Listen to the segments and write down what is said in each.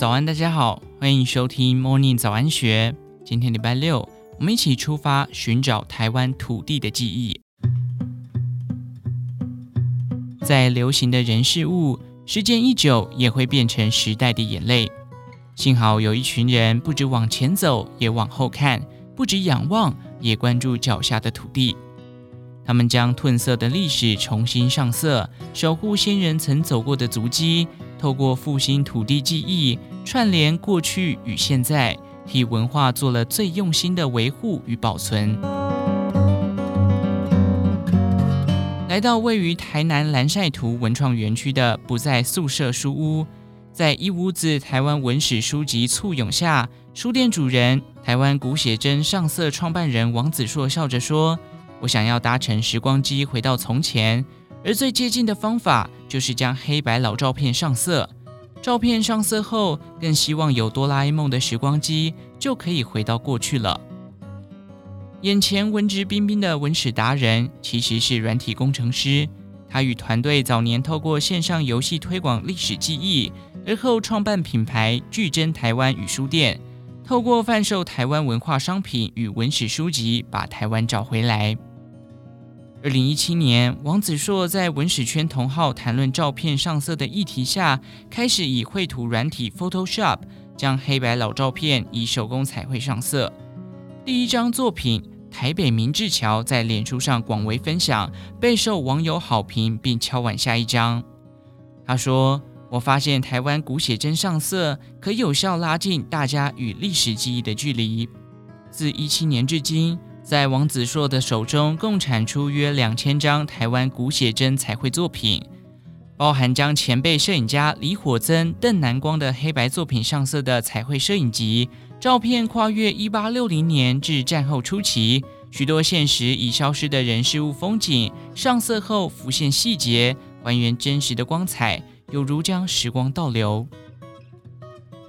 早安，大家好，欢迎收听 Morning 早安学。今天礼拜六，我们一起出发寻找台湾土地的记忆。在流行的人事物，时间一久也会变成时代的眼泪。幸好有一群人，不止往前走，也往后看；不止仰望，也关注脚下的土地。他们将褪色的历史重新上色，守护先人曾走过的足迹，透过复兴土地记忆，串联过去与现在，替文化做了最用心的维护与保存。来到位于台南蓝晒图文创园区的不在宿舍书屋，在一屋子台湾文史书籍簇拥下，书店主人台湾古写真上色创办人王子硕笑着说。我想要搭乘时光机回到从前，而最接近的方法就是将黑白老照片上色。照片上色后，更希望有哆啦 A 梦的时光机就可以回到过去了。眼前文质彬彬的文史达人，其实是软体工程师。他与团队早年透过线上游戏推广历史记忆，而后创办品牌巨珍台湾与书店，透过贩售台湾文化商品与文史书籍，把台湾找回来。二零一七年，王子硕在文史圈同好谈论照片上色的议题下，开始以绘图软体 Photoshop 将黑白老照片以手工彩绘上色。第一张作品《台北明治桥》在脸书上广为分享，备受网友好评，并敲碗下一张。他说：“我发现台湾古写真上色可有效拉近大家与历史记忆的距离。自一七年至今。”在王子硕的手中，共产出约两千张台湾古写真彩绘作品，包含将前辈摄影家李火增、邓南光的黑白作品上色的彩绘摄影集。照片跨越一八六零年至战后初期，许多现实已消失的人事物风景，上色后浮现细节，还原真实的光彩，有如将时光倒流。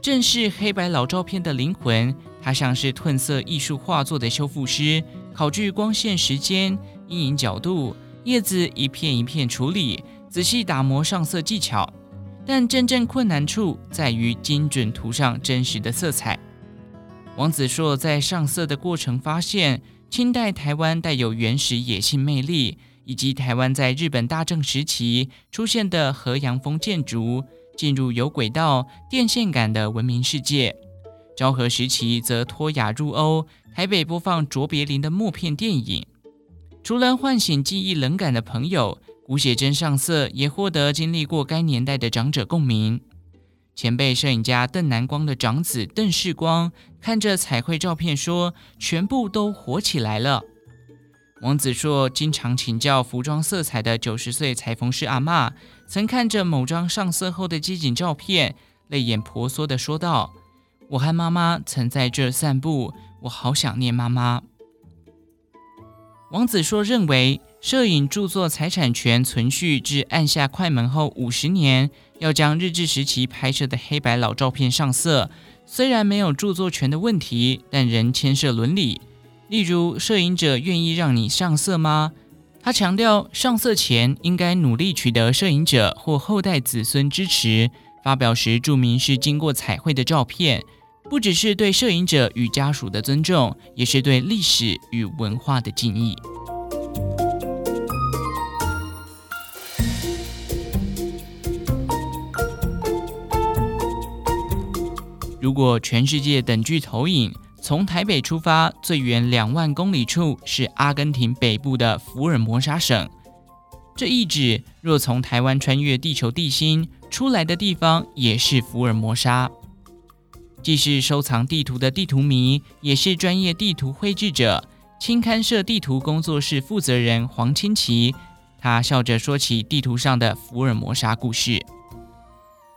正是黑白老照片的灵魂。它像是褪色艺术画作的修复师，考据光线时间、阴影角度、叶子一片一片处理，仔细打磨上色技巧。但真正困难处在于精准涂上真实的色彩。王子硕在上色的过程发现，清代台湾带有原始野性魅力，以及台湾在日本大正时期出现的和洋风建筑，进入有轨道、电线杆的文明世界。昭和时期则脱雅入欧，台北播放卓别林的默片电影。除了唤醒记忆冷感的朋友，古写真上色也获得经历过该年代的长者共鸣。前辈摄影家邓南光的长子邓世光看着彩绘照片说：“全部都活起来了。”王子硕经常请教服装色彩的九十岁裁缝师阿嬷，曾看着某张上色后的街景照片，泪眼婆娑地说道。我和妈妈曾在这散步，我好想念妈妈。王子硕认为，摄影著作财产权存续至按下快门后五十年，要将日治时期拍摄的黑白老照片上色，虽然没有著作权的问题，但仍牵涉伦理。例如，摄影者愿意让你上色吗？他强调，上色前应该努力取得摄影者或后代子孙支持。发表时注明是经过彩绘的照片。不只是对摄影者与家属的尊重，也是对历史与文化的敬意。如果全世界等距投影，从台北出发，最远两万公里处是阿根廷北部的福尔摩沙省。这意指，若从台湾穿越地球地心出来的地方，也是福尔摩沙。既是收藏地图的地图迷，也是专业地图绘制者。青勘社地图工作室负责人黄清奇，他笑着说起地图上的福尔摩沙故事。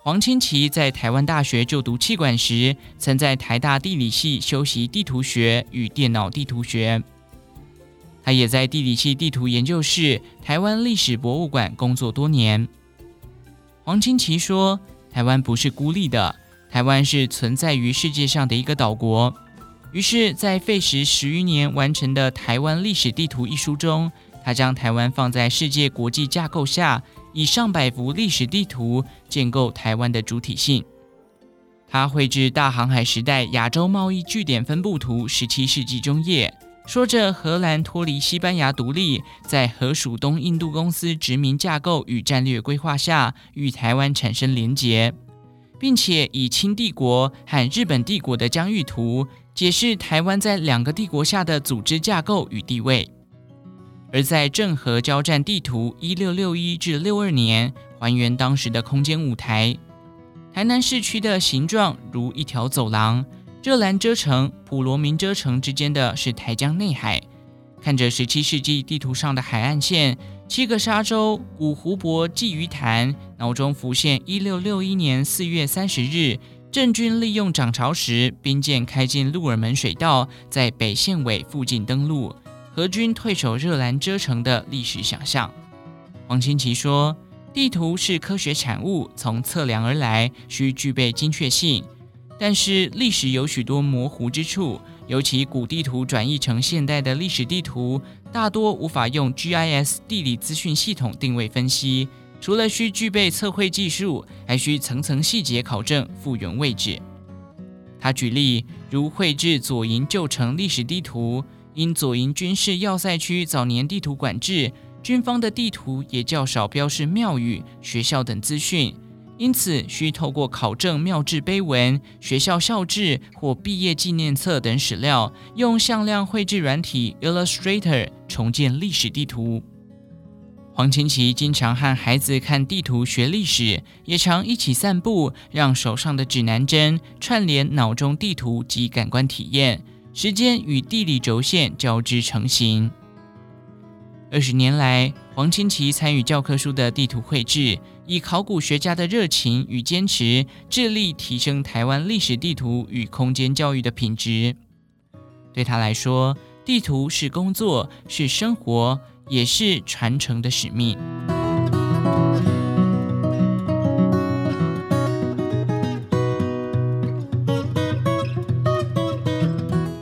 黄清奇在台湾大学就读气管时，曾在台大地理系修习地图学与电脑地图学。他也在地理系地图研究室、台湾历史博物馆工作多年。黄清奇说：“台湾不是孤立的。”台湾是存在于世界上的一个岛国，于是，在费时十余年完成的《台湾历史地图》一书中，他将台湾放在世界国际架构下，以上百幅历史地图建构台湾的主体性。他绘制大航海时代亚洲贸易据点分布图（十七世纪中叶），说着荷兰脱离西班牙独立，在荷属东印度公司殖民架构与战略规划下，与台湾产生连结，并且以清帝国和日本帝国的疆域图解释台湾在两个帝国下的组织架构与地位。而在郑和交战地图（一六六一至六二年）还原当时的空间舞台，台南市区的形状如一条走廊。热兰遮城、普罗民遮城之间的是台江内海。看着十七世纪地图上的海岸线，七个沙洲、古湖泊、鲫鱼潭，脑中浮现一六六一年四月三十日，郑军利用涨潮时，兵舰开进鹿耳门水道，在北线尾附近登陆，荷军退守热兰遮城的历史想象。黄清奇说：“地图是科学产物，从测量而来，需具备精确性。”但是历史有许多模糊之处，尤其古地图转译成现代的历史地图，大多无法用 GIS 地理资讯系统定位分析。除了需具备测绘技术，还需层层细节考证复原位置。他举例，如绘制左营旧城历史地图，因左营军事要塞区早年地图管制，军方的地图也较少标示庙宇、学校等资讯。因此，需透过考证庙志碑文、学校校志或毕业纪念册等史料，用向量绘制软体 Illustrator 重建历史地图。黄清奇经常和孩子看地图学历史，也常一起散步，让手上的指南针串联脑中地图及感官体验，时间与地理轴线交织成型。二十年来，黄清奇参与教科书的地图绘制。以考古学家的热情与坚持，致力提升台湾历史地图与空间教育的品质。对他来说，地图是工作，是生活，也是传承的使命。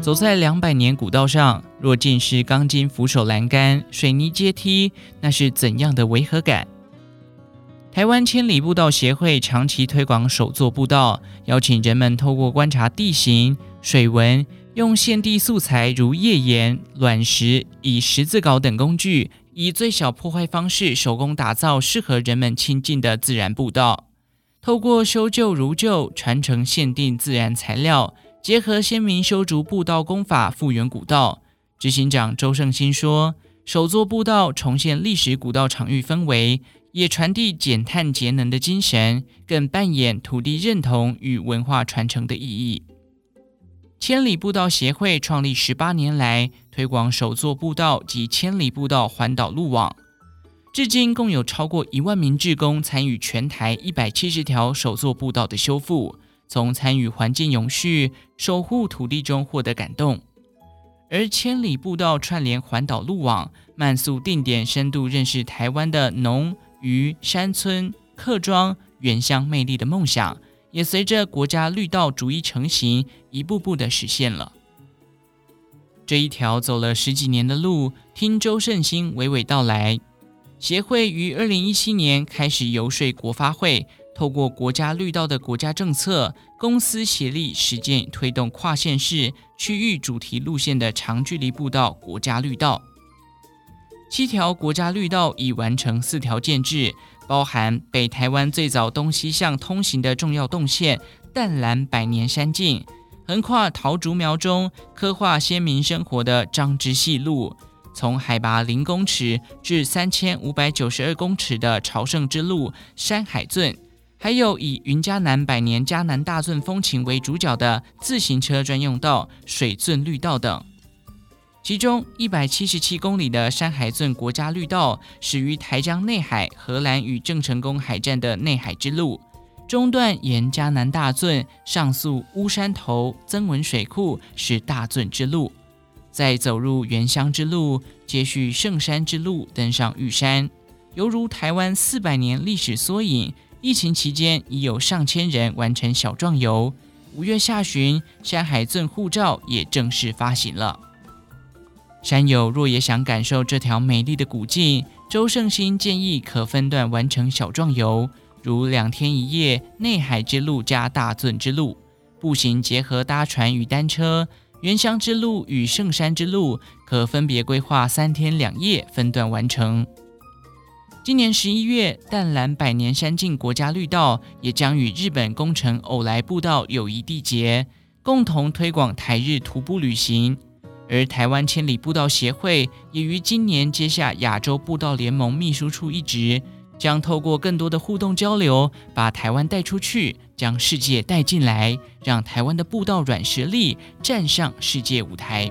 走在两百年古道上，若尽是钢筋扶手栏杆、水泥阶梯，那是怎样的违和感？台湾千里步道协会长期推广手作步道，邀请人们透过观察地形、水文，用现地素材如页岩、卵石、以十字镐等工具，以最小破坏方式手工打造适合人们亲近的自然步道。透过修旧如旧，传承限定自然材料，结合先民修筑步道工法，复原古道。执行长周胜兴说：“首座步道重现历史古道场域氛围。”也传递减碳节能的精神，更扮演土地认同与文化传承的意义。千里步道协会创立十八年来，推广首座步道及千里步道环岛路网，至今共有超过一万名志工参与全台一百七十条首座步道的修复，从参与环境永续、守护土地中获得感动。而千里步道串联环岛路网，慢速定点深度认识台湾的农。渔山村、客庄、原乡魅力的梦想，也随着国家绿道逐一成型，一步步的实现了。这一条走了十几年的路，听周胜兴娓娓道来。协会于二零一七年开始游说国发会，透过国家绿道的国家政策，公私协力实践推动跨县市、区域主题路线的长距离步道国家绿道。七条国家绿道已完成四条建置，包含北台湾最早东西向通行的重要动线淡蓝百年山径，横跨桃竹苗中刻画先民生活的彰之细路，从海拔零公尺至三千五百九十二公尺的朝圣之路山海圳，还有以云嘉南百年嘉南大圳风情为主角的自行车专用道水圳绿道等。其中一百七十七公里的山海圳国家绿道始于台江内海荷兰与郑成功海战的内海之路，中段沿嘉南大圳上溯乌山头曾文水库是大圳之路，再走入原乡之路，接续圣山之路登上玉山，犹如台湾四百年历史缩影。疫情期间已有上千人完成小壮游，五月下旬山海圳护照也正式发行了。山友若也想感受这条美丽的古径，周胜兴建议可分段完成小壮游，如两天一夜内海之路加大圳之路，步行结合搭船与单车，原乡之路与圣山之路可分别规划三天两夜分段完成。今年十一月，淡蓝百年山径国家绿道也将与日本宫城偶来步道友谊缔结，共同推广台日徒步旅行。而台湾千里步道协会也于今年接下亚洲步道联盟秘书处一职，将透过更多的互动交流，把台湾带出去，将世界带进来，让台湾的步道软实力站上世界舞台。